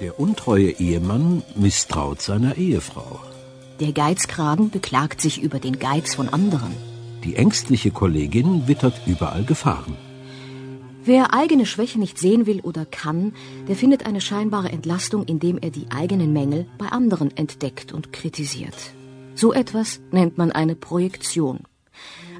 Der untreue Ehemann misstraut seiner Ehefrau. Der Geizkragen beklagt sich über den Geiz von anderen. Die ängstliche Kollegin wittert überall Gefahren. Wer eigene Schwäche nicht sehen will oder kann, der findet eine scheinbare Entlastung, indem er die eigenen Mängel bei anderen entdeckt und kritisiert. So etwas nennt man eine Projektion.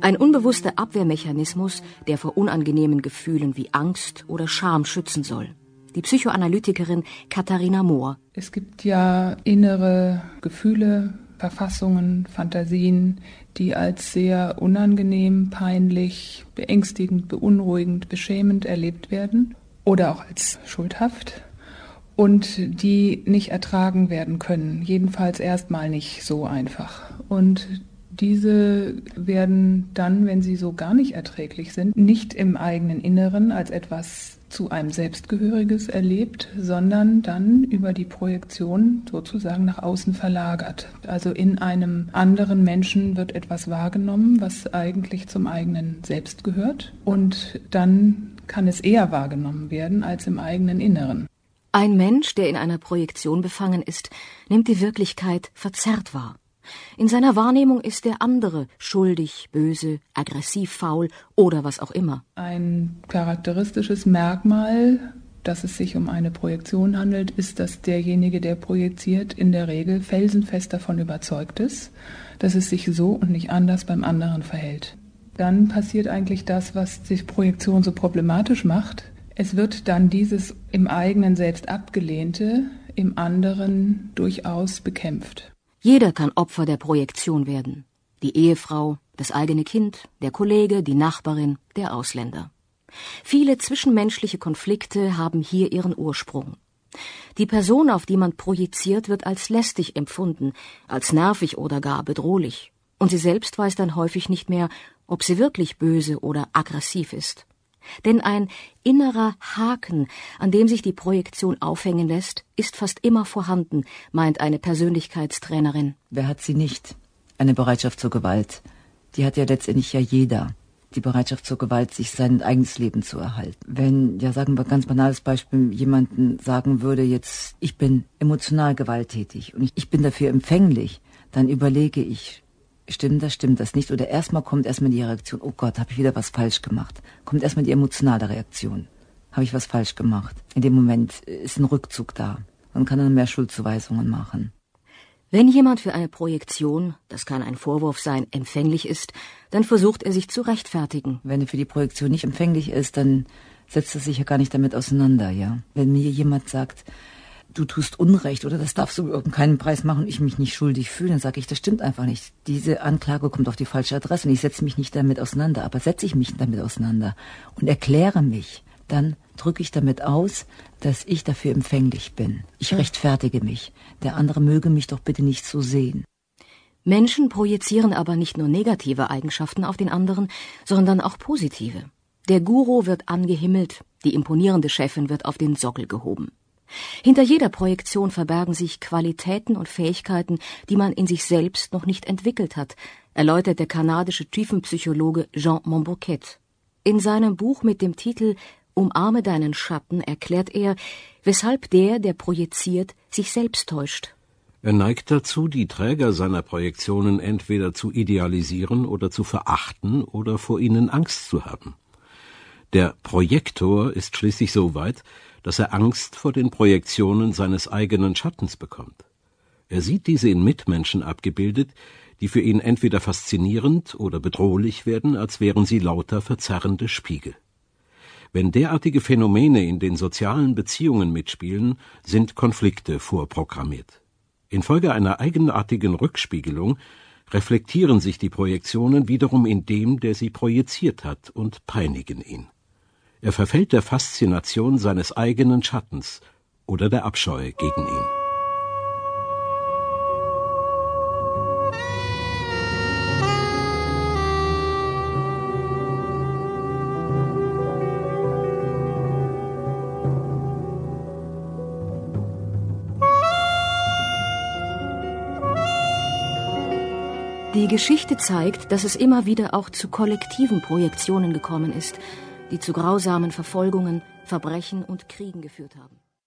Ein unbewusster Abwehrmechanismus, der vor unangenehmen Gefühlen wie Angst oder Scham schützen soll. Die Psychoanalytikerin Katharina Mohr. Es gibt ja innere Gefühle, Verfassungen, Fantasien, die als sehr unangenehm, peinlich, beängstigend, beunruhigend, beschämend erlebt werden oder auch als schuldhaft und die nicht ertragen werden können, jedenfalls erstmal nicht so einfach. Und diese werden dann, wenn sie so gar nicht erträglich sind, nicht im eigenen Inneren als etwas zu einem Selbstgehöriges erlebt, sondern dann über die Projektion sozusagen nach außen verlagert. Also in einem anderen Menschen wird etwas wahrgenommen, was eigentlich zum eigenen Selbst gehört und dann kann es eher wahrgenommen werden als im eigenen Inneren. Ein Mensch, der in einer Projektion befangen ist, nimmt die Wirklichkeit verzerrt wahr. In seiner Wahrnehmung ist der andere schuldig, böse, aggressiv, faul oder was auch immer. Ein charakteristisches Merkmal, dass es sich um eine Projektion handelt, ist, dass derjenige, der projiziert, in der Regel felsenfest davon überzeugt ist, dass es sich so und nicht anders beim anderen verhält. Dann passiert eigentlich das, was die Projektion so problematisch macht. Es wird dann dieses im eigenen Selbst abgelehnte im anderen durchaus bekämpft. Jeder kann Opfer der Projektion werden. Die Ehefrau, das eigene Kind, der Kollege, die Nachbarin, der Ausländer. Viele zwischenmenschliche Konflikte haben hier ihren Ursprung. Die Person, auf die man projiziert, wird als lästig empfunden, als nervig oder gar bedrohlich. Und sie selbst weiß dann häufig nicht mehr, ob sie wirklich böse oder aggressiv ist. Denn ein innerer Haken, an dem sich die Projektion aufhängen lässt, ist fast immer vorhanden, meint eine Persönlichkeitstrainerin. Wer hat sie nicht? Eine Bereitschaft zur Gewalt. Die hat ja letztendlich ja jeder. Die Bereitschaft zur Gewalt, sich sein eigenes Leben zu erhalten. Wenn, ja sagen wir ganz banales Beispiel, jemanden sagen würde, jetzt, ich bin emotional gewalttätig und ich, ich bin dafür empfänglich, dann überlege ich, stimmt das, stimmt das nicht? Oder erstmal kommt erstmal die Reaktion, oh Gott, habe ich wieder was falsch gemacht? Kommt erstmal die emotionale Reaktion. Habe ich was falsch gemacht? In dem Moment ist ein Rückzug da. Man kann dann mehr Schuldzuweisungen machen. Wenn jemand für eine Projektion, das kann ein Vorwurf sein, empfänglich ist, dann versucht er sich zu rechtfertigen. Wenn er für die Projektion nicht empfänglich ist, dann setzt er sich ja gar nicht damit auseinander, ja. Wenn mir jemand sagt, du tust Unrecht oder das darfst du um keinen Preis machen und ich mich nicht schuldig fühle, dann sage ich, das stimmt einfach nicht. Diese Anklage kommt auf die falsche Adresse und ich setze mich nicht damit auseinander. Aber setze ich mich damit auseinander und erkläre mich, dann drücke ich damit aus, dass ich dafür empfänglich bin. Ich rechtfertige mich. Der andere möge mich doch bitte nicht so sehen. Menschen projizieren aber nicht nur negative Eigenschaften auf den anderen, sondern auch positive. Der Guru wird angehimmelt, die imponierende Chefin wird auf den Sockel gehoben. Hinter jeder Projektion verbergen sich Qualitäten und Fähigkeiten, die man in sich selbst noch nicht entwickelt hat, erläutert der kanadische Tiefenpsychologe Jean Montbouquet. In seinem Buch mit dem Titel Umarme deinen Schatten erklärt er, weshalb der, der projiziert, sich selbst täuscht. Er neigt dazu, die Träger seiner Projektionen entweder zu idealisieren oder zu verachten oder vor ihnen Angst zu haben. Der Projektor ist schließlich so weit, dass er Angst vor den Projektionen seines eigenen Schattens bekommt. Er sieht diese in Mitmenschen abgebildet, die für ihn entweder faszinierend oder bedrohlich werden, als wären sie lauter verzerrende Spiegel. Wenn derartige Phänomene in den sozialen Beziehungen mitspielen, sind Konflikte vorprogrammiert. Infolge einer eigenartigen Rückspiegelung reflektieren sich die Projektionen wiederum in dem, der sie projiziert hat, und peinigen ihn. Er verfällt der Faszination seines eigenen Schattens oder der Abscheu gegen ihn. Die Geschichte zeigt, dass es immer wieder auch zu kollektiven Projektionen gekommen ist, die zu grausamen Verfolgungen, Verbrechen und Kriegen geführt haben.